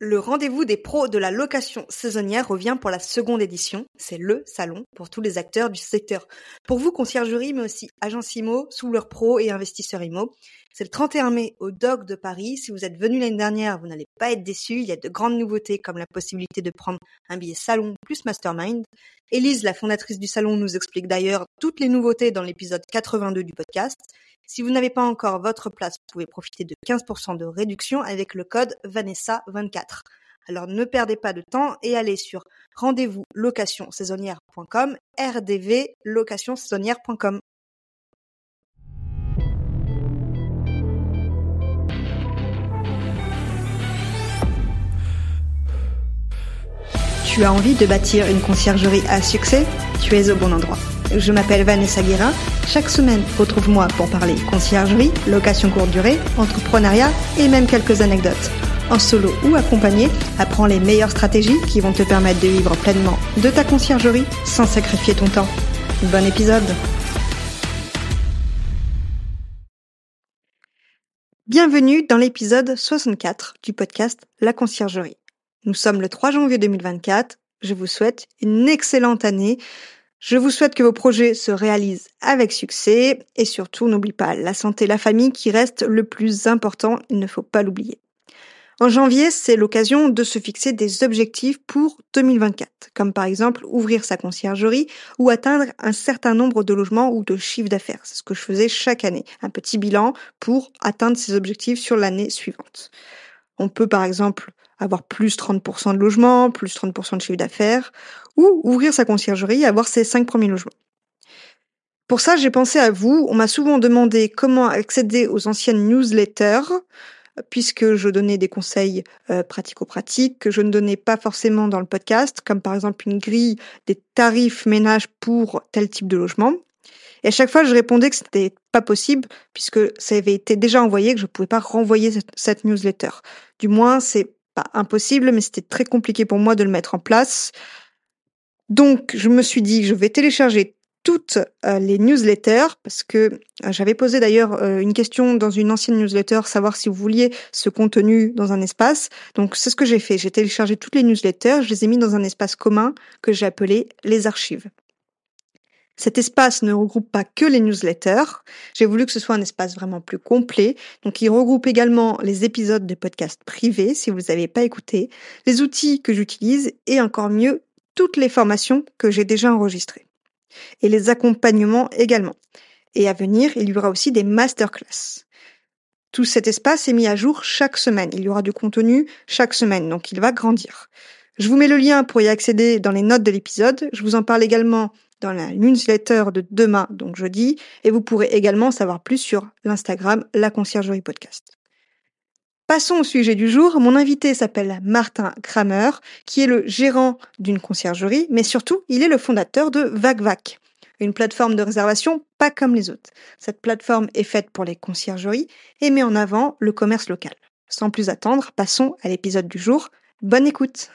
Le rendez-vous des pros de la location saisonnière revient pour la seconde édition. C'est le salon pour tous les acteurs du secteur. Pour vous, conciergerie, mais aussi agence IMO, sous leurs pros et investisseurs IMO. C'est le 31 mai au DOC de Paris. Si vous êtes venu l'année dernière, vous n'allez pas être déçu. Il y a de grandes nouveautés comme la possibilité de prendre un billet salon plus mastermind. Élise, la fondatrice du salon, nous explique d'ailleurs toutes les nouveautés dans l'épisode 82 du podcast. Si vous n'avez pas encore votre place, vous pouvez profiter de 15% de réduction avec le code Vanessa24. Alors ne perdez pas de temps et allez sur rendez-vous location-saisonnière.com, rdv Tu as envie de bâtir une conciergerie à succès Tu es au bon endroit. Je m'appelle Vanessa Guérin. Chaque semaine, retrouve-moi pour parler conciergerie, location courte durée, entrepreneuriat et même quelques anecdotes. En solo ou accompagné, apprends les meilleures stratégies qui vont te permettre de vivre pleinement de ta conciergerie sans sacrifier ton temps. Bon épisode Bienvenue dans l'épisode 64 du podcast La conciergerie. Nous sommes le 3 janvier 2024. Je vous souhaite une excellente année. Je vous souhaite que vos projets se réalisent avec succès et surtout n'oublie pas la santé, la famille qui reste le plus important, il ne faut pas l'oublier. En janvier, c'est l'occasion de se fixer des objectifs pour 2024, comme par exemple ouvrir sa conciergerie ou atteindre un certain nombre de logements ou de chiffres d'affaires. C'est ce que je faisais chaque année, un petit bilan pour atteindre ses objectifs sur l'année suivante. On peut par exemple avoir plus 30% de logements, plus 30% de chiffre d'affaires, ou ouvrir sa conciergerie et avoir ses cinq premiers logements. Pour ça, j'ai pensé à vous. On m'a souvent demandé comment accéder aux anciennes newsletters, puisque je donnais des conseils euh, pratico-pratiques que je ne donnais pas forcément dans le podcast, comme par exemple une grille des tarifs ménages pour tel type de logement. Et à chaque fois, je répondais que c'était pas possible puisque ça avait été déjà envoyé, que je pouvais pas renvoyer cette, cette newsletter. Du moins, c'est impossible, mais c'était très compliqué pour moi de le mettre en place. Donc, je me suis dit, je vais télécharger toutes euh, les newsletters parce que euh, j'avais posé d'ailleurs euh, une question dans une ancienne newsletter, savoir si vous vouliez ce contenu dans un espace. Donc c'est ce que j'ai fait. J'ai téléchargé toutes les newsletters, je les ai mis dans un espace commun que j'ai appelé les archives. Cet espace ne regroupe pas que les newsletters. J'ai voulu que ce soit un espace vraiment plus complet. Donc, il regroupe également les épisodes de podcasts privés, si vous n'avez pas écouté, les outils que j'utilise et encore mieux, toutes les formations que j'ai déjà enregistrées. Et les accompagnements également. Et à venir, il y aura aussi des masterclass. Tout cet espace est mis à jour chaque semaine. Il y aura du contenu chaque semaine, donc il va grandir. Je vous mets le lien pour y accéder dans les notes de l'épisode. Je vous en parle également dans la newsletter de demain, donc jeudi, et vous pourrez également savoir plus sur l'Instagram La Conciergerie Podcast. Passons au sujet du jour. Mon invité s'appelle Martin Kramer, qui est le gérant d'une conciergerie, mais surtout, il est le fondateur de VacVac, une plateforme de réservation pas comme les autres. Cette plateforme est faite pour les conciergeries et met en avant le commerce local. Sans plus attendre, passons à l'épisode du jour. Bonne écoute!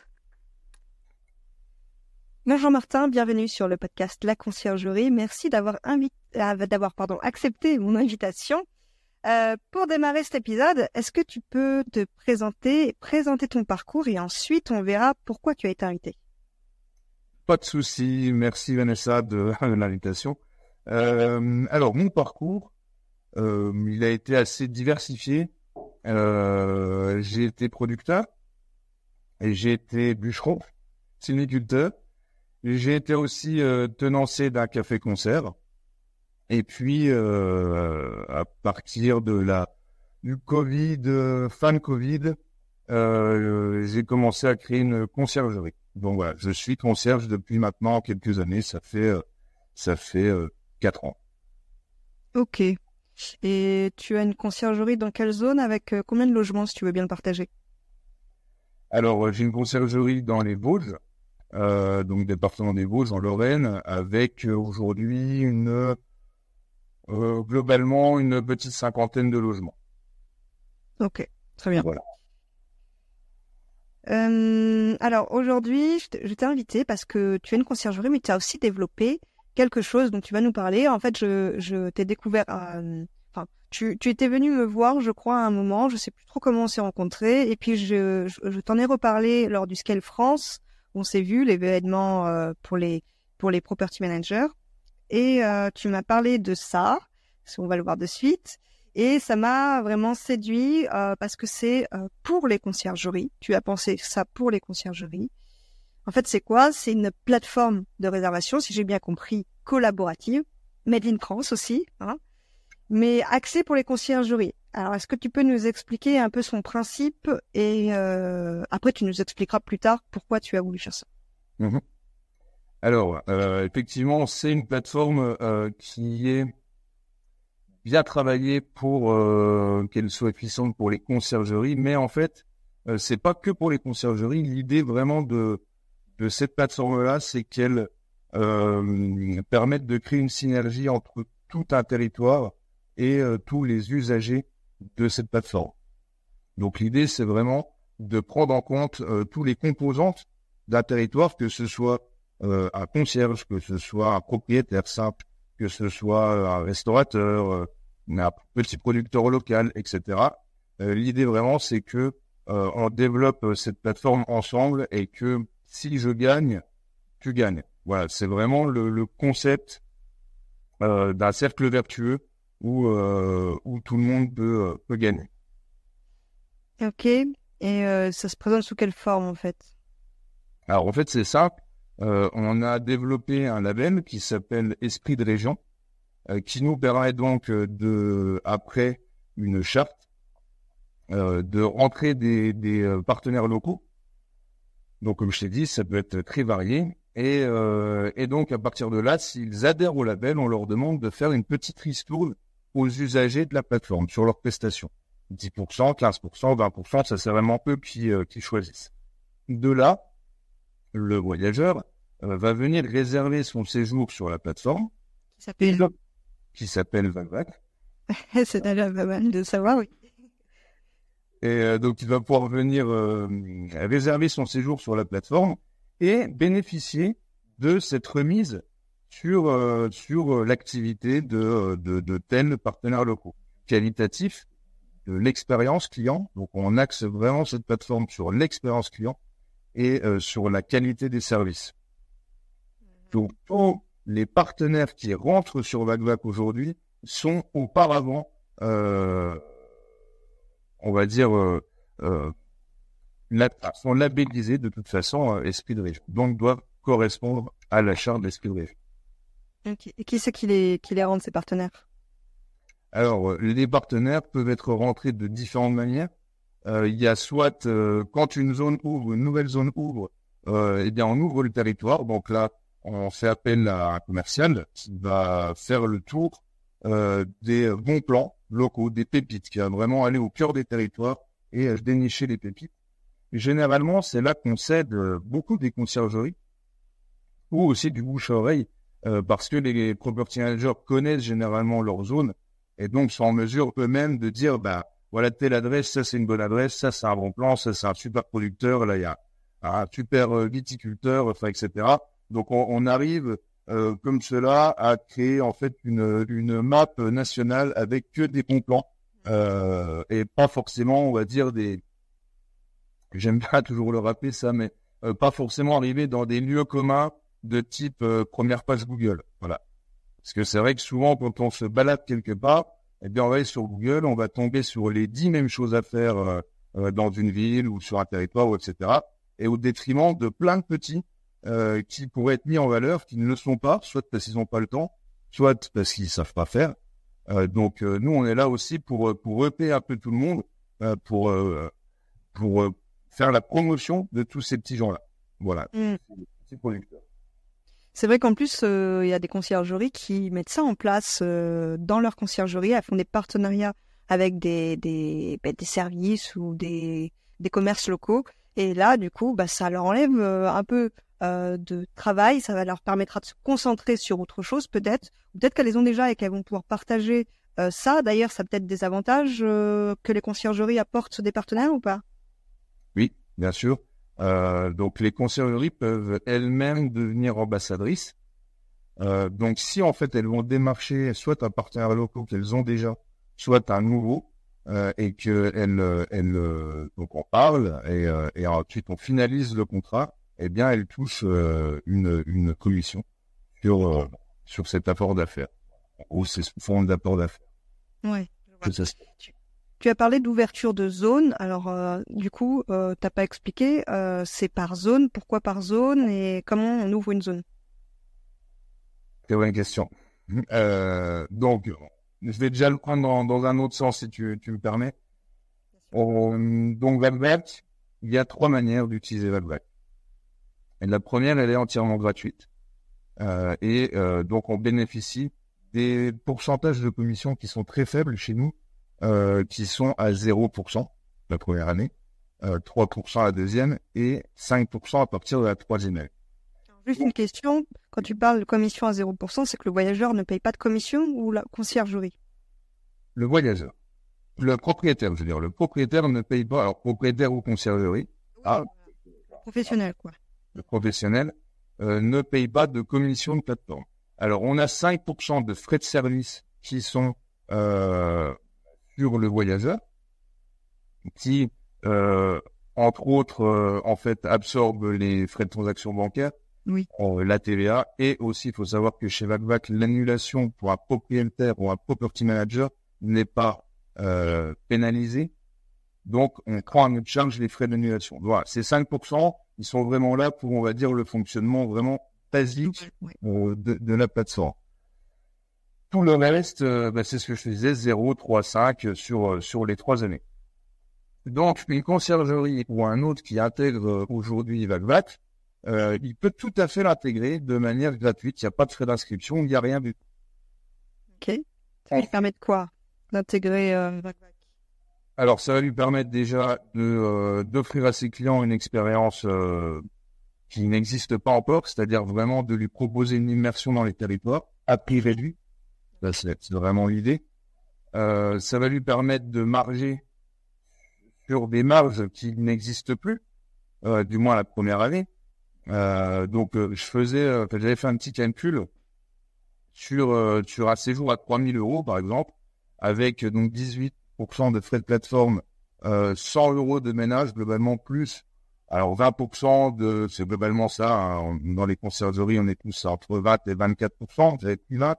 Bonjour Martin, bienvenue sur le podcast La Conciergerie. Merci d'avoir euh, d'avoir pardon accepté mon invitation. Euh, pour démarrer cet épisode, est-ce que tu peux te présenter, présenter ton parcours et ensuite on verra pourquoi tu as été invité? Pas de souci, merci Vanessa de, l'invitation. Euh, alors mon parcours, il a été assez diversifié. j'ai été producteur et j'ai été bûcheron, sylviculteur j'ai été aussi euh, tenancier d'un café-concert. Et puis, euh, à partir de la du Covid, euh, fin de Covid, euh, j'ai commencé à créer une conciergerie. Donc voilà, je suis concierge depuis maintenant quelques années. Ça fait euh, ça fait quatre ans. Ok. Et tu as une conciergerie dans quelle zone avec combien de logements si tu veux bien le partager? Alors j'ai une conciergerie dans les Vosges euh, donc département des Vosges en Lorraine, avec euh, aujourd'hui une euh, globalement une petite cinquantaine de logements. Ok, très bien. Voilà. Euh, alors aujourd'hui, je t'ai invité parce que tu es une conciergerie, mais tu as aussi développé quelque chose dont tu vas nous parler. En fait, je, je t'ai découvert, enfin, tu, tu étais venu me voir, je crois, à un moment, je sais plus trop comment on s'est rencontrés, et puis je, je, t'en ai reparlé lors du Scale France, on s'est vu, l'événement euh, pour les pour les property managers, et euh, tu m'as parlé de ça, on va le voir de suite, et ça m'a vraiment séduit euh, parce que c'est pour les conciergeries. Tu as pensé ça pour les conciergeries. En fait, c'est quoi? C'est une plateforme de réservation, si j'ai bien compris, collaborative, made in France aussi, hein, mais axée pour les conciergeries. Alors, est-ce que tu peux nous expliquer un peu son principe et euh, après tu nous expliqueras plus tard pourquoi tu as voulu faire ça. Mhm. Alors, euh, effectivement, c'est une plateforme euh, qui est bien travaillée pour qu'elle soit puissante pour les conciergeries, mais en fait, c'est pas que pour les conciergeries. L'idée vraiment de de cette plateforme-là, c'est qu'elle permette de créer une synergie entre tout un territoire et tous les usagers de cette plateforme. Donc l'idée, c'est vraiment de prendre en compte euh, tous les composantes d'un territoire, que ce soit euh, un concierge, que ce soit un propriétaire simple, que ce soit un restaurateur, un petit producteur local, etc. l'idée vraiment, c'est que on développe cette plateforme ensemble et que si je gagne, tu gagnes. Voilà, c'est vraiment le, concept euh, d'un cercle vertueux où, euh, où tout le monde peut, euh, peut gagner. Ok, et euh, ça se présente sous quelle forme en fait? Alors en fait c'est simple, euh, on a développé un label qui s'appelle Esprit de Région, qui nous permet donc de, après une charte, de rentrer des, des partenaires locaux donc, comme je t'ai dit, ça peut être très varié. Et, euh, et donc, à partir de là, s'ils adhèrent au label, on leur demande de faire une petite ristourne aux usagers de la plateforme sur leurs prestations. 10%, 15%, 20%, ça c'est vraiment peu qui, euh, qui choisissent. De là, le voyageur euh, va venir réserver son séjour sur la plateforme. Qui s'appelle s'appelle c'est d'ailleurs pas mal de savoir, oui. Et euh, donc, il va pouvoir venir réserver son séjour sur la plateforme et bénéficier de cette remise sur euh, sur l'activité de, de, de tels partenaires locaux. Qualitatif de l'expérience client. Donc, on axe vraiment cette plateforme sur l'expérience client et sur la qualité des services. Donc, tous les partenaires qui rentrent sur VacVac aujourd'hui sont auparavant euh, on va dire, euh, euh, sont labellisés de toute façon euh, esprit de région, donc doivent correspondre à la charte d'esprit de Et qui c'est qui les, qui les rend ces partenaires? Alors, euh, les partenaires peuvent être rentrés de différentes manières. Euh, il y a soit quand une zone ouvre, une nouvelle zone ouvre, eh bien on ouvre le territoire. Donc là, on fait appel à un commercial qui va faire le tour des bons plans locaux, des pépites, qui va vraiment aller au cœur des territoires et euh, dénicher les pépites. Généralement, c'est là qu'on cède euh, beaucoup des conciergeries ou aussi du bouche à oreille, euh, parce que les property managers connaissent généralement leur zone et donc sont en mesure eux-mêmes de dire, bah voilà telle adresse, ça c'est une bonne adresse, ça c'est un bon plan, ça c'est un super producteur, là il y a un super viticulteur, enfin etc. Donc on, on arrive euh, comme cela a créé en fait une, une map nationale avec que des bons plans euh, et pas forcément, on va dire des. J'aime pas toujours le rappeler ça, mais euh, pas forcément arriver dans des lieux communs de type euh, première page Google. Voilà. Parce que c'est vrai que souvent quand on se balade quelque part, eh bien on va aller sur Google, on va tomber sur les dix mêmes choses à faire euh, dans une ville ou sur un territoire etc. Et au détriment de plein de petits euh, qui pourraient être mis en valeur, qui ne le sont pas, soit parce qu'ils n'ont pas le temps, soit parce qu'ils savent pas faire. Euh, donc euh, nous, on est là aussi pour pour repérer un peu tout le monde, pour pour faire la promotion de tous ces petits gens-là. Voilà, mm. C'est vrai qu'en plus, il y a des conciergeries qui mettent ça en place dans leur conciergerie. Elles font des partenariats avec des, ben, des services ou des, des commerces locaux. Et là, du coup, bah, ça leur enlève un peu euh, de travail, ça leur permettra de se concentrer sur autre chose peut-être, peut-être qu'elles les ont déjà et qu'elles vont pouvoir partager euh, ça. D'ailleurs, ça peut-être des avantages euh, que les conciergeries apportent des partenaires ou pas? Oui, bien sûr. Donc les conciergeries peuvent elles-mêmes devenir ambassadrices. donc si en fait elles vont démarcher soit un partenaire local qu'elles ont déjà soit un nouveau euh, et que elle, elle, donc on parle et, et ensuite on finalise le contrat, eh bien elle touche une, une commission sur sur cet apport d'affaires ou ces fonds d'apport d'affaires. Ouais. Tu as parlé d'ouverture de zone. Alors, euh, du coup, euh, t'as pas expliqué. Euh, c'est par zone. Pourquoi par zone et comment on ouvre une zone? Très bonne question. Euh, donc, je vais déjà le prendre dans, un autre sens si tu, me permets. donc, VACVAC, il y a trois manières d'utiliser VACVAC. Et la première, elle est entièrement gratuite. et donc, on bénéficie des pourcentages de commission qui sont très faibles chez nous euh, qui sont à 0% la première année, euh, 3% la deuxième et 5% à partir de la troisième année. Juste une question, quand tu parles de commission à 0%, c'est que le voyageur ne paye pas de commission ou la conciergerie? Le voyageur. Le propriétaire, je veux dire, le propriétaire ne paye pas, alors propriétaire ou conciergerie. ah, professionnel, quoi. Le professionnel euh, ne paye pas de commission de plateforme. Alors, on a 5% de frais de service qui sont euh, sur le voyageur, qui, euh, entre autres, euh, en fait, absorbe les frais de transaction bancaire, oui. Euh, la TVA, et aussi, il faut savoir que chez VacVac, l'annulation pour un propriétaire ou un property manager n'est pas euh, pénalisée. Donc, on prend à notre charge les frais d'annulation. Voilà, ces 5%, ils sont vraiment là pour, on va dire, le fonctionnement vraiment basique de, de la plateforme. Tout le reste, euh, bah, c'est ce que je faisais, 0, 3, 5 sur, euh, sur les trois années. Donc, une conciergerie ou un autre qui intègre euh, aujourd'hui VacVac, euh, il peut tout à fait l'intégrer de manière gratuite. Il n'y a pas de frais d'inscription, il n'y a rien du tout. Ok. Ça lui permet de quoi? D'intégrer euh, VacVac Alors, ça va lui permettre déjà de d'offrir à ses clients une expérience qui n'existe pas encore, c'est-à-dire vraiment de lui proposer une immersion dans les territoires à prix réduit c'est vraiment l'idée. Euh, ça va lui permettre de marger sur des marges qui n'existent plus, euh, du moins la première année. Euh, donc, je faisais, j'avais fait un petit calcul sur sur un séjour à 3000 euros, par exemple, avec donc 18% de frais de plateforme, 100 euros de ménage globalement plus. Alors 20% de, c'est globalement ça. Hein, dans les conciergeries, on est tous entre 20 et 24%. J'avais plus 20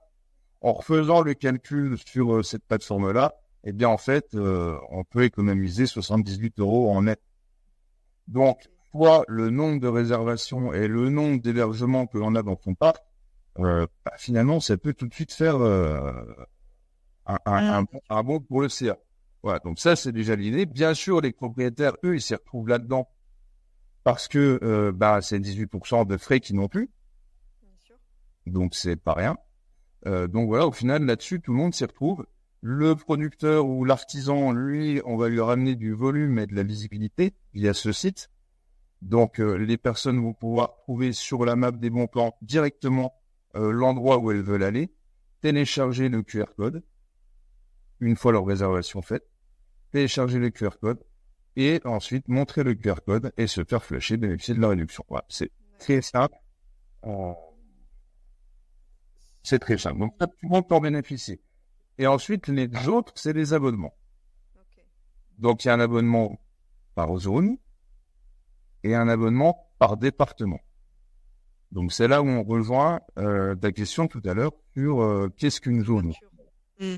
en refaisant le calcul sur euh, cette plateforme-là, eh bien, en fait, euh, on peut économiser 78 euros en net. Donc, soit le nombre de réservations et le nombre d'hébergements que l'on a dans son parc, euh, bah, finalement, ça peut tout de suite faire un, un, un, bon pour le CA. Voilà, donc ça, c'est déjà l'idée. Bien sûr, les propriétaires, eux, ils s'y retrouvent là-dedans parce que bah, c'est 18% de frais qu'ils n'ont plus. Donc, c'est pas rien. Euh, donc voilà, au final, là-dessus, tout le monde s'y retrouve. Le producteur ou l'artisan, lui, on va lui ramener du volume et de la visibilité via ce site. Donc euh, les personnes vont pouvoir trouver sur la map des bons plans directement euh, l'endroit où elles veulent aller, télécharger le QR code une fois leur réservation faite, télécharger le QR code et ensuite montrer le QR code et se faire flasher, bénéficier de la réduction. Voilà, c'est très simple. C'est très simple. Donc, tout le monde peut en bénéficier. Et ensuite, les autres, c'est les abonnements. Donc, il y a un abonnement par zone et un abonnement par département. Donc, c'est là où on rejoint euh, ta question tout à l'heure sur euh, qu'est-ce qu'une zone? Hmm.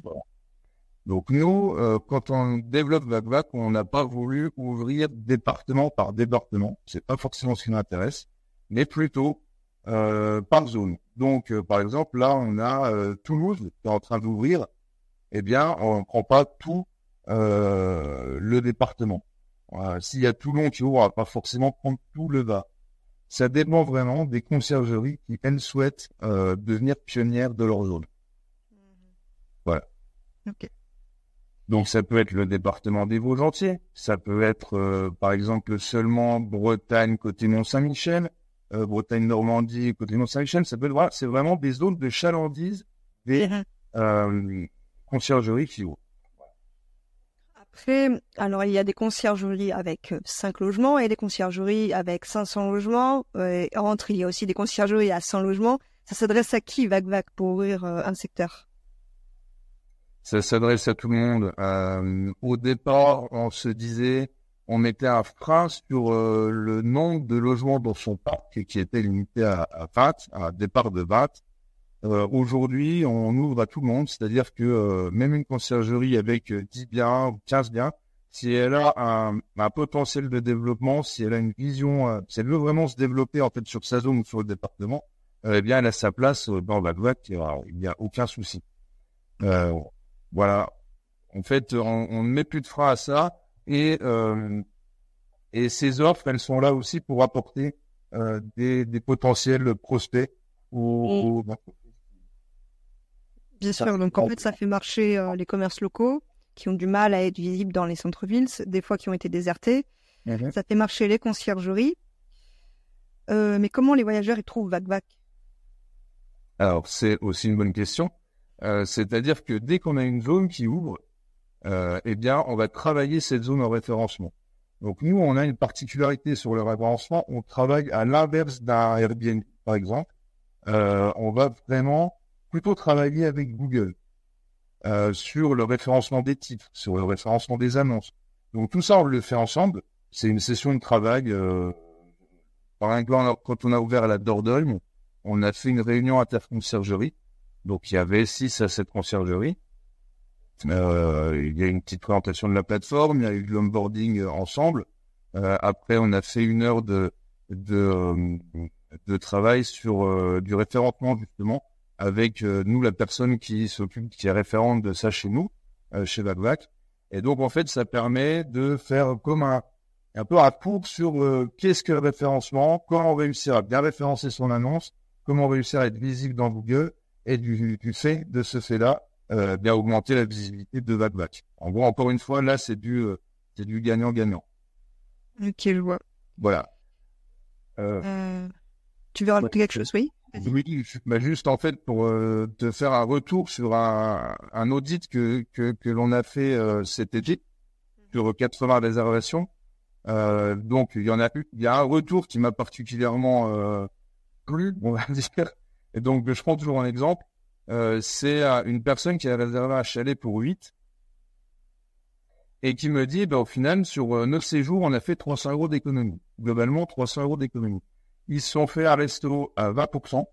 Donc, nous, euh, quand on développe VacVac, on n'a pas voulu ouvrir département par département. C'est pas forcément ce qui nous intéresse, mais plutôt par zone. Donc, euh, par exemple, là, on a euh, Toulouse qui est en train d'ouvrir. Eh bien, on ne prend pas tout le département. S'il y a Toulon qui ouvre, on va pas forcément prendre tout le bas. Ça dépend vraiment des conciergeries qui, elles, souhaitent devenir pionnières de leur zone. Mhm. Voilà. Donc ça peut être le département des Vosges entiers, ça peut être par exemple seulement Bretagne côté Mont-Saint-Michel, euh, Bretagne, Normandie, côté Mont-Saint-Michel, ça peut être, c'est vraiment des zones de chalandise des mhm. euh, conciergeries qui ouvrent. Après, alors il y a des conciergeries avec 5 logements et des conciergeries avec 500 logements. Et entre, il y a aussi des conciergeries à 100 logements. Ça s'adresse à qui, Vac Vac, pour ouvrir un secteur? Ça s'adresse à tout le monde. au départ, on se disait, on mettait un frein sur le nombre de logements dans son parc qui était limité à, à 20, à départ de 20. Aujourd'hui, on ouvre à tout le monde, c'est-à-dire que même une conciergerie avec 10 biens ou 15 biens, si elle a un, un, potentiel de développement, si elle a une vision, euh, si elle veut vraiment se développer en fait sur sa zone ou sur le département, euh, eh bien elle a sa place euh, dans la boîte, il n'y a, aucun souci. Euh, voilà. En fait, on, ne met plus de frein à ça et et ces offres, elles sont là aussi pour apporter des, des, potentiels prospects ou, Bien sûr, donc en fait, ça fait marcher les commerces locaux, qui ont du mal à être visibles dans les centres-villes, des fois qui ont été désertés. Mhm. Ça fait marcher les conciergeries. Euh, mais comment les voyageurs y trouvent VacVac? Alors, c'est aussi une bonne question. Euh, c'est-à-dire que dès qu'on a une zone qui ouvre, euh, eh bien, on va travailler cette zone en référencement. Donc, nous, on a une particularité sur le référencement. On travaille à l'inverse d'un Airbnb, par exemple. on va vraiment plutôt travailler avec Google. Euh, sur le référencement des titres, sur le référencement des annonces. Donc tout ça, on le fait ensemble. C'est une session de travail. Euh, par exemple, quand on a ouvert la Dordogne, on a fait une réunion interconciergerie. Donc il y avait 6 à 7 conciergeries. Euh, il y a une petite présentation de la plateforme, il y a eu de l'onboarding ensemble. Euh, après, on a fait une heure de, de, de travail sur du référencement justement avec euh, nous la personne qui s'occupe, qui est référente de ça chez nous, euh, chez VacVac. Et donc en fait, ça permet de faire comme un, un peu un cours sur euh, qu'est-ce que le référencement, comment réussir à bien référencer son annonce, comment réussir à être visible dans Google, et du, du fait de ce fait-là, euh, bien augmenter la visibilité de VacVac. En gros, encore une fois, là, c'est du, c'est du gagnant-gagnant. Ok, je vois. Voilà. tu veux rajouter quelque chose, oui oui, bah juste en fait pour euh, te faire un retour sur un, un audit que, que, que l'on a fait euh, cet été sur 80 réservations. Euh, donc il y en a il y a un retour qui m'a particulièrement euh, plu, on va dire. Et donc je prends toujours un exemple. Euh, c'est une personne qui a réservé un chalet pour 8 et qui me dit, bah, au final, sur 9 séjours, on a fait 300 euros d'économie. Globalement, 300 euros d'économie. Ils se sont fait un resto à 20%.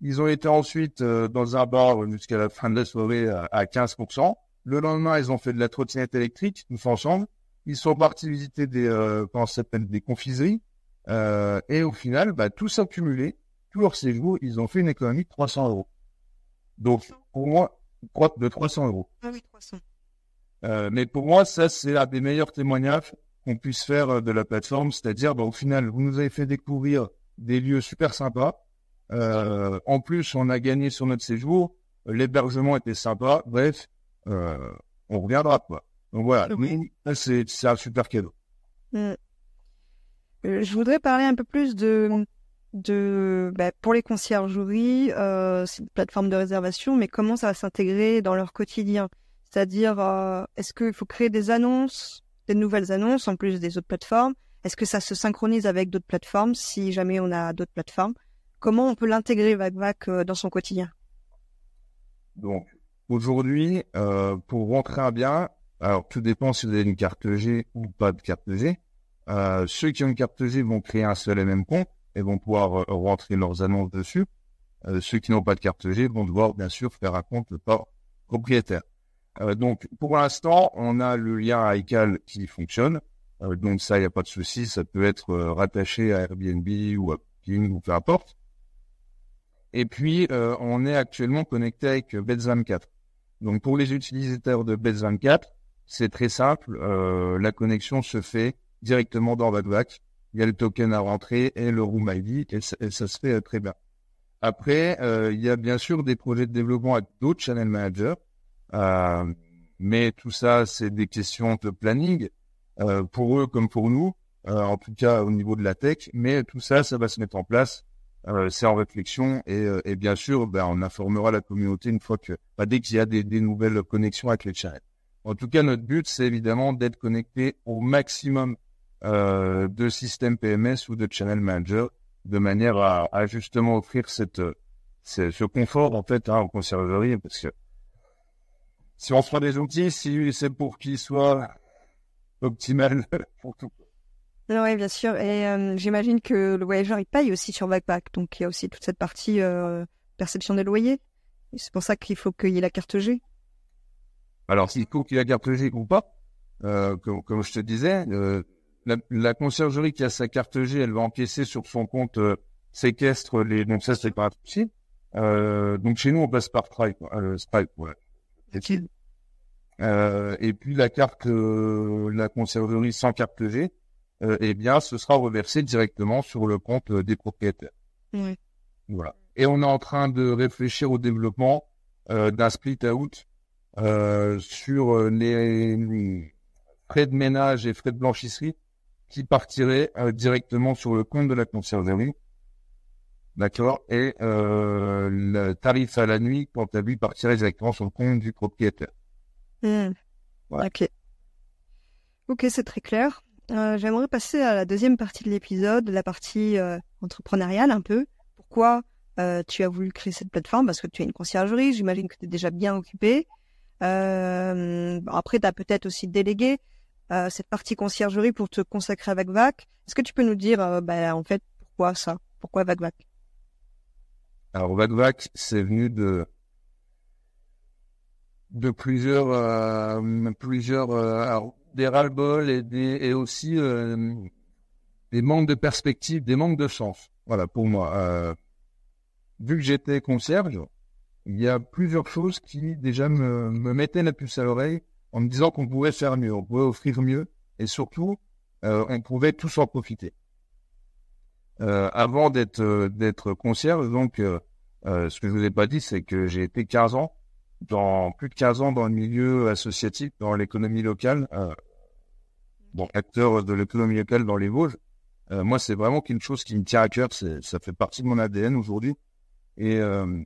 Ils ont été ensuite euh, dans un bar jusqu'à la fin de la soirée à, 15%. Le lendemain, ils ont fait de la trottinette électrique, tous ensemble. Ils sont partis visiter des, euh, comment des confiseries. Euh, et au final, bah, tout s'accumulé, tout leur séjour, ils ont fait une économie de 300 euros. Donc, pour moi, de 300 euros. Ah oui, 300. Euh, mais pour moi, ça, c'est un des meilleurs témoignages qu'on puisse faire euh, de la plateforme, c'est-à-dire, bah, au final, vous nous avez fait découvrir des lieux super sympas. Euh, en plus, on a gagné sur notre séjour, l'hébergement était sympa. Bref, euh, on reviendra quoi. Donc voilà, c'est c'est un super cadeau. Mm. Euh, je voudrais parler un peu plus de de bah, pour les conciergeries, euh, c'est une plateforme de réservation, mais comment ça va s'intégrer dans leur quotidien? C'est-à-dire, euh, est-ce qu'il faut créer des annonces des nouvelles annonces en plus des autres plateformes? Est-ce que ça se synchronise avec d'autres plateformes si jamais on a d'autres plateformes? Comment on peut l'intégrer VacVac euh, dans son quotidien? Donc aujourd'hui, euh, pour rentrer un bien, alors tout dépend si vous avez une carte G ou pas de carte G. Euh, ceux qui ont une carte G vont créer un seul et même compte et vont pouvoir euh, rentrer leurs annonces dessus. Euh, ceux qui n'ont pas de carte G vont devoir bien sûr faire un compte par propriétaire. Euh, donc, pour l'instant, on a le lien iCal qui fonctionne. Euh, donc ça, il n'y a pas de souci. Ça peut être euh, rattaché à Airbnb ou à Booking ou peu importe. Et puis, on est actuellement connecté avec Beds24. Donc, pour les utilisateurs de Beds24, c'est très simple. la connexion se fait directement dans VacVac. Il y a le token à rentrer et le Room ID et ça, se fait très bien. Après, il y a bien sûr des projets de développement avec d'autres channel managers. Euh, mais tout ça, c'est des questions de planning euh, pour eux comme pour nous, euh, en tout cas au niveau de la tech. Mais tout ça, ça va se mettre en place. c'est en réflexion et, et bien sûr, ben, on informera la communauté une fois que, bah, dès qu'il y a des, des, nouvelles connexions avec les channels. En tout cas, notre but, c'est évidemment d'être connecté au maximum euh, de systèmes PMS ou de channel manager, de manière à, à justement offrir cette, ce, ce confort en fait hein, en conciergerie, parce que si on se des outils, si c'est pour qu'ils soient optimal pour tout. Oui, bien sûr. Et euh, j'imagine que le voyageur, il paye aussi sur Backpack. Donc, il y a aussi toute cette partie euh, perception des loyers. C'est pour ça qu'il faut qu'il y ait la carte G. Alors, s'il faut qu'il y ait la carte G ou pas, euh, comme, je te disais, la, conciergerie qui a sa carte G, elle va encaisser sur son compte séquestre les... Donc ça, c'est pas un souci. donc, chez nous, on passe par Stripe. Stripe, ouais. Euh, et puis la carte, euh, la conciergerie sans carte G, euh, eh bien, ce sera reversé directement sur le compte des propriétaires. Oui. Voilà. Et on est en train de réfléchir au développement d'un split out sur les frais de ménage et frais de blanchisserie qui partiraient directement sur le compte de la conciergerie. D'accord Et le tarif à la nuit, quant à lui, partirait directement sur le compte du propriétaire. Hmm. Ok. Ok, c'est très clair. Euh, j'aimerais passer à la deuxième partie de l'épisode, la partie euh, entrepreneuriale un peu. Pourquoi euh, tu as voulu créer cette plateforme? Parce que tu as une conciergerie, j'imagine que tu es déjà bien occupé. après, tu as peut-être aussi délégué cette partie conciergerie pour te consacrer à VacVac. Est-ce que tu peux nous dire, bah, en fait, pourquoi ça Pourquoi VacVac Alors, VacVac, c'est venu de plusieurs, euh, plusieurs euh, des ras-le-bol et, et aussi euh, des manques de perspective, des manques de sens. Voilà, pour moi. Euh, vu que j'étais concierge, il y a plusieurs choses qui déjà me, me mettaient la puce à l'oreille en me disant qu'on pouvait faire mieux, on pouvait offrir mieux et surtout, on pouvait tous en profiter. avant d'être d'être concierge, donc, ce que je vous ai pas dit, c'est que j'ai été 15 ans dans plus de 15 ans dans le milieu associatif, dans l'économie locale, euh, bon, acteur de l'économie locale dans les Vosges. Euh, moi, c'est vraiment quelque chose qui me tient à cœur. Ça fait partie de mon ADN aujourd'hui. Et, euh,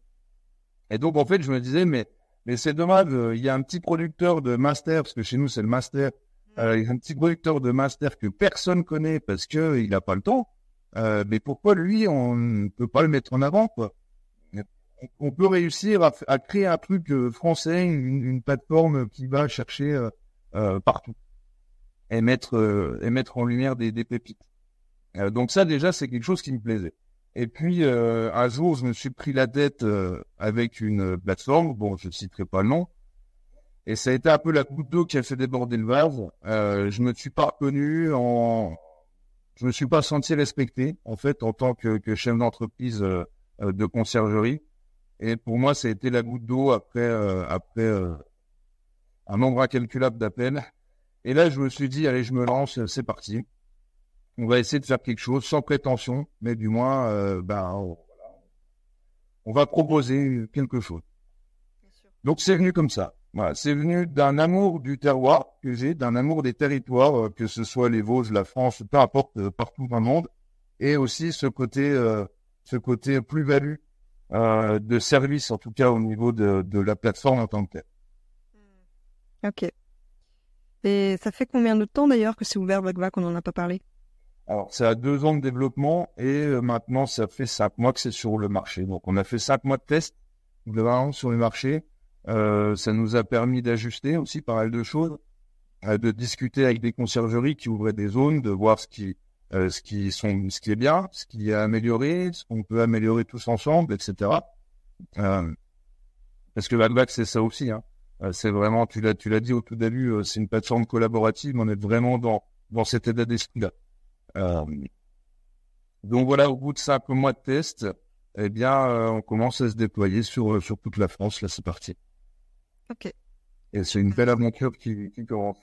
et donc, en fait, je me disais, mais, mais c'est dommage. Euh, il y a un petit producteur de master, parce que chez nous, c'est le master. Euh, il y a un petit producteur de master que personne connaît parce que il n'a pas le temps. mais pourquoi lui, on ne peut pas le mettre en avant, quoi? On peut réussir à, créer un truc euh, français, une, plateforme qui va chercher euh, euh, partout et mettre et mettre en lumière des, pépites. donc ça déjà c'est quelque chose qui me plaisait. Et puis un jour je me suis pris la tête avec une plateforme, bon je citerai pas le nom, et ça a été un peu la goutte d'eau qui a fait déborder le vase. je me suis pas reconnu en, je me suis pas senti respecté en fait en tant que, chef d'entreprise de conciergerie. Et pour moi, ça a été la goutte d'eau après, euh, après euh, un nombre incalculable d'appels. Et là, je me suis dit, allez, je me lance, c'est parti. On va essayer de faire quelque chose sans prétention, mais du moins, euh, ben, on, va proposer quelque chose. Donc, c'est venu comme ça. Voilà, c'est venu d'un amour du terroir que j'ai, d'un amour des territoires, que ce soit les Vosges, la France, peu importe, partout dans le monde, et aussi ce côté, ce côté plus-value euh, de service, en tout cas au niveau de, de, la plateforme en tant que telle. Hmm. Ok. Et ça fait combien de temps d'ailleurs que c'est ouvert VacVac qu'on n'en a pas parlé Alors, ça a deux ans de développement et euh, maintenant, ça fait cinq mois que c'est sur le marché. Donc, on a fait cinq mois de test vraiment sur le marché. Euh, ça nous a permis d'ajuster aussi pas mal de choses, euh, de discuter avec des conciergeries qui ouvraient des zones, de voir ce qui euh, ce qui sont, ce qui est bien, ce qui est amélioré, ce qu'on peut améliorer tous ensemble, etc. Euh, parce que Valvac, c'est ça aussi. Hein. Euh, c'est vraiment, tu l'as, tu l'as dit au tout début, c'est une plateforme collaborative. On est vraiment dans dans cet état d'esprit-là. Donc voilà, au bout de cinq mois de test, eh bien, on commence à se déployer sur sur toute la France. Là, c'est parti. Ok. Et c'est une belle aventure qui, qui commence.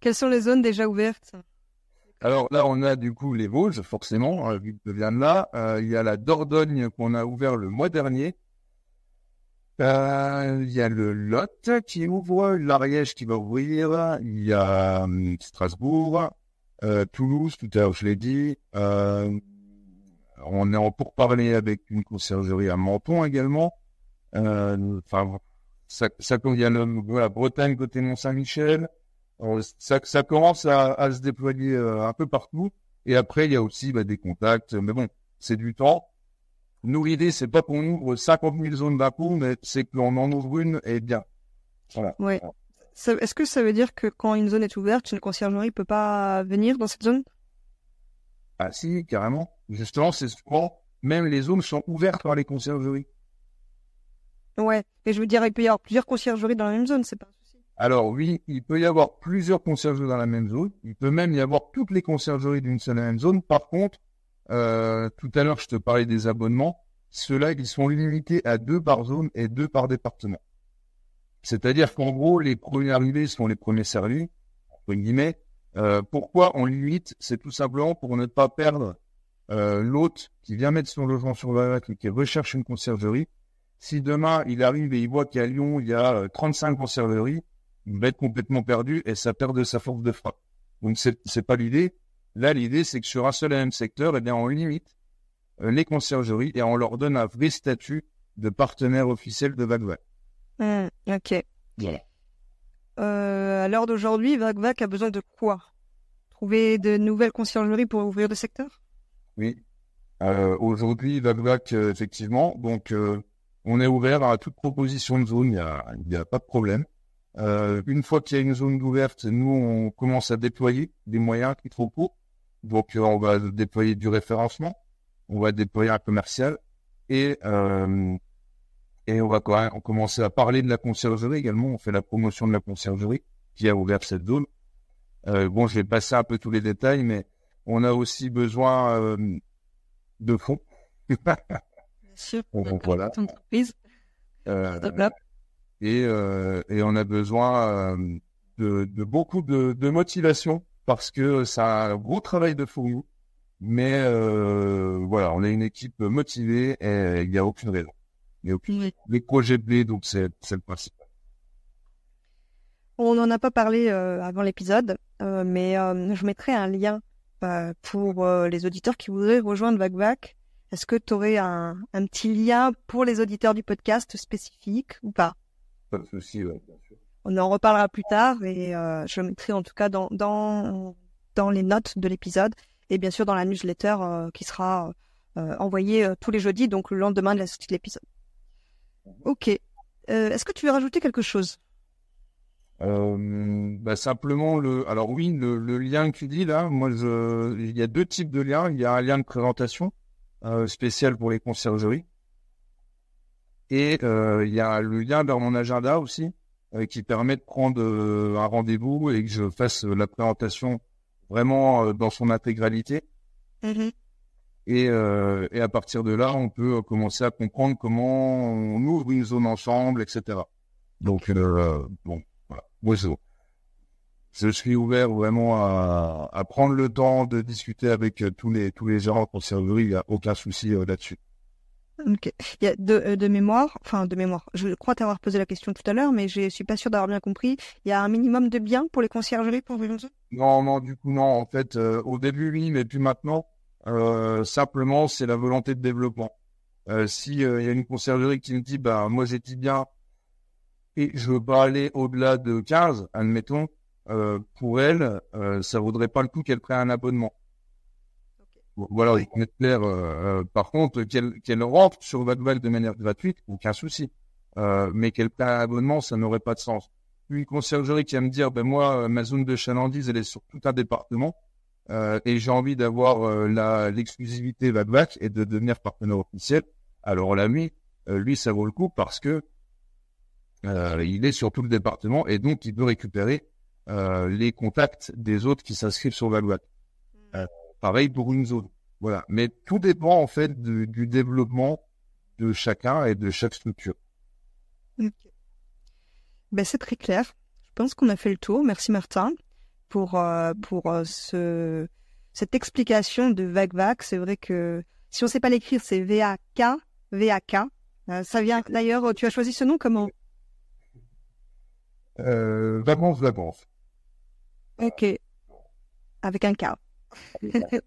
Quelles sont les zones déjà ouvertes? Alors là, on a du coup les Vosges, forcément, hein, vu que de là. Euh, il y a la Dordogne qu'on a ouvert le mois dernier. Euh, il y a le Lot qui ouvre, l'Ariège qui va ouvrir, il y a hum, Strasbourg, euh, Toulouse, tout à l'heure je l'ai dit. on est en pourparler avec une conciergerie à Menton également. Enfin, ça, ça, il y a la Bretagne côté Mont-Saint-Michel. Ça, ça commence à, à se déployer euh, un peu partout. Et après, il y a aussi bah, des contacts. Mais bon, c'est du temps. Nous, l'idée, c'est pas qu'on ouvre 50 000 zones d'un coup, mais c'est qu'on en ouvre une et bien. Voilà. Ouais. Est-ce que ça veut dire que quand une zone est ouverte, une conciergerie peut pas venir dans cette zone? Ah si, carrément. Justement, c'est souvent, même les zones sont ouvertes par les conciergeries. Ouais, et je veux dire, il peut y avoir plusieurs conciergeries dans la même zone, c'est pas un souci. Alors oui, il peut y avoir plusieurs conciergeries dans la même zone. Il peut même y avoir toutes les conciergeries d'une seule et même zone. Par contre, euh, tout à l'heure, je te parlais des abonnements. Ceux-là, ils sont limités à deux par zone et deux par département. C'est-à-dire qu'en gros, les premiers arrivés sont les premiers servis, entre guillemets. Euh, pourquoi on limite? C'est tout simplement pour ne pas perdre euh, l'hôte qui vient mettre son logement sur la et qui recherche une conciergerie. Si demain, il arrive et il voit qu'à Lyon, il y a 35 conciergeries, il va être complètement perdu et ça perd de sa force de frappe. Donc, c'est, c'est pas l'idée. Là, l'idée, c'est que sur un seul et même secteur, eh bien, on limite euh, les conciergeries et on leur donne un vrai statut de partenaire officiel de. Mmh, ok. Voilà. Euh, à l'heure d'aujourd'hui, VagVac a besoin de quoi? Trouver de nouvelles conciergeries pour ouvrir des secteurs Oui. Euh, aujourd'hui, VagVac, euh, effectivement, donc euh, on est ouvert à toute proposition de zone, il n'y a, y a pas de problème. Euh, une fois qu'il y a une zone ouverte, nous, on commence à déployer des moyens qu'il faut pour. Donc, euh, on va déployer du référencement, on va déployer un commercial et euh, et on va quand même commencer à parler de la conciergerie également. On fait la promotion de la conciergerie qui a ouvert cette zone. Euh, bon, je vais passer un peu tous les détails, mais on a aussi besoin euh, de fonds. Bien sûr. Voilà. Euh, et, euh, et on a besoin euh, de, de beaucoup de, de motivation parce que c'est un gros travail de fourmi. Mais euh, voilà, on est une équipe motivée et il n'y a aucune raison. Oui. Les projets blés, donc c'est le principal. On n'en a pas parlé euh, avant l'épisode, euh, mais euh, je mettrai un lien pour les auditeurs qui voudraient rejoindre VagVac. Est-ce que tu aurais un, un petit lien pour les auditeurs du podcast spécifique ou pas? Pas de souci, bien sûr. On en reparlera plus tard et je mettrai en tout cas dans, dans, dans les notes de l'épisode et bien sûr dans la newsletter euh, qui sera euh, envoyée euh, tous les jeudis, donc le lendemain de la sortie de l'épisode. Ok. Euh, Est-ce que tu veux rajouter quelque chose? Euh, bah simplement le. Alors oui, le, le lien que tu dis là, moi je, il y a deux types de liens. Il y a un lien de présentation euh, spécial pour les conciergeries et euh, il y a le lien vers mon agenda aussi qui permet de prendre un rendez-vous et que je fasse la présentation vraiment dans son intégralité. Et, euh, et à partir de là, on peut euh, commencer à comprendre comment on ouvre une zone ensemble, etc. Donc, euh, bon, voilà. Moi, je, je suis ouvert vraiment à, à prendre le temps de discuter avec tous les tous les gérants de conciergerie. Il n'y a aucun souci euh, là-dessus. Ok. Il y a de, de mémoire, enfin de mémoire. Je crois t'avoir posé la question tout à l'heure, mais je suis pas sûr d'avoir bien compris. Il y a un minimum de biens pour les conciergeries pour zone Non, non, du coup, non. En fait, euh, au début, oui, mais puis maintenant, simplement, c'est la volonté de développement. Euh, si euh, il y a une conciergerie qui me dit, bah, moi, dit bien, et je veux pas aller au-delà de 15, admettons, euh, pour elle, euh, ça vaudrait pas le coup qu'elle prenne un abonnement. Bon, Voilà, il faut être clair. euh, euh, par contre, qu'elle qu'elle rentre sur VagVac de manière gratuite, aucun souci. Euh, mais qu'elle prenne un abonnement, ça n'aurait pas de sens. Une conciergerie qui va me dire, ben moi, euh, ma zone de chalandise, elle est sur tout un département, euh, et j'ai envie d'avoir euh, la l'exclusivité VagVac et de devenir partenaire officiel. Alors lui, euh, lui, ça vaut le coup parce que euh, il est sur tout le département et donc il peut récupérer euh, les contacts des autres qui s'inscrivent sur VagVac. Euh, pareil pour une zone. Voilà. Mais tout dépend en fait du, du développement de chacun et de chaque structure. Ok. Ben, c'est très clair. Je pense qu'on a fait le tour. Merci Martin pour, euh, pour euh, ce, cette explication de VagVac. C'est vrai que si on ne sait pas l'écrire, c'est V-A-K. V-A-K. Euh, ça vient d'ailleurs, tu as choisi ce nom comment? Euh, vacances, vacances. Ok. Avec un K.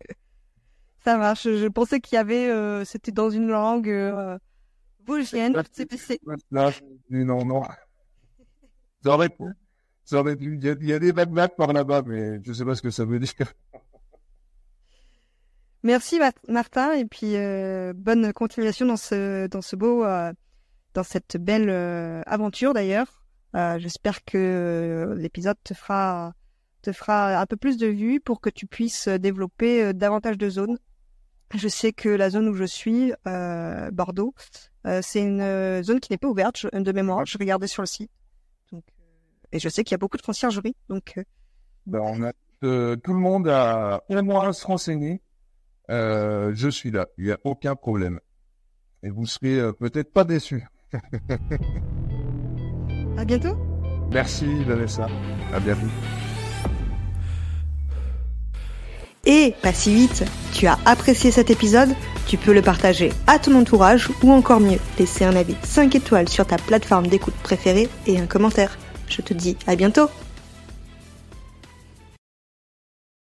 Ça marche. Je pensais qu'il y avait, euh, c'était dans une langue euh, vosgienne. C'est- c'est- Là, non, non. Pu. Il y a, des par là-bas, mais je sais pas ce que ça veut dire. Merci Ma- Martin et puis euh, bonne continuation dans ce dans ce beau euh, dans cette belle euh, aventure d'ailleurs J'espère que l'épisode te fera te fera un peu plus de vues pour que tu puisses développer davantage de zones. Je sais que la zone où je suis, Bordeaux, c'est une zone qui n'est pas ouverte de mémoire. Je regardais sur le site. Et je sais qu'il y a beaucoup de conciergeries. Donc, ben, on a tout le monde a au moins à se renseigner. je suis là. Il n'y a aucun problème et vous serez euh, peut-être pas déçus. à bientôt. Merci Vanessa. À bientôt. Et pas si vite, tu as apprécié cet épisode? Tu peux le partager à ton entourage ou encore mieux, laisser un avis 5 étoiles sur ta plateforme d'écoute préférée et un commentaire. Je te dis à bientôt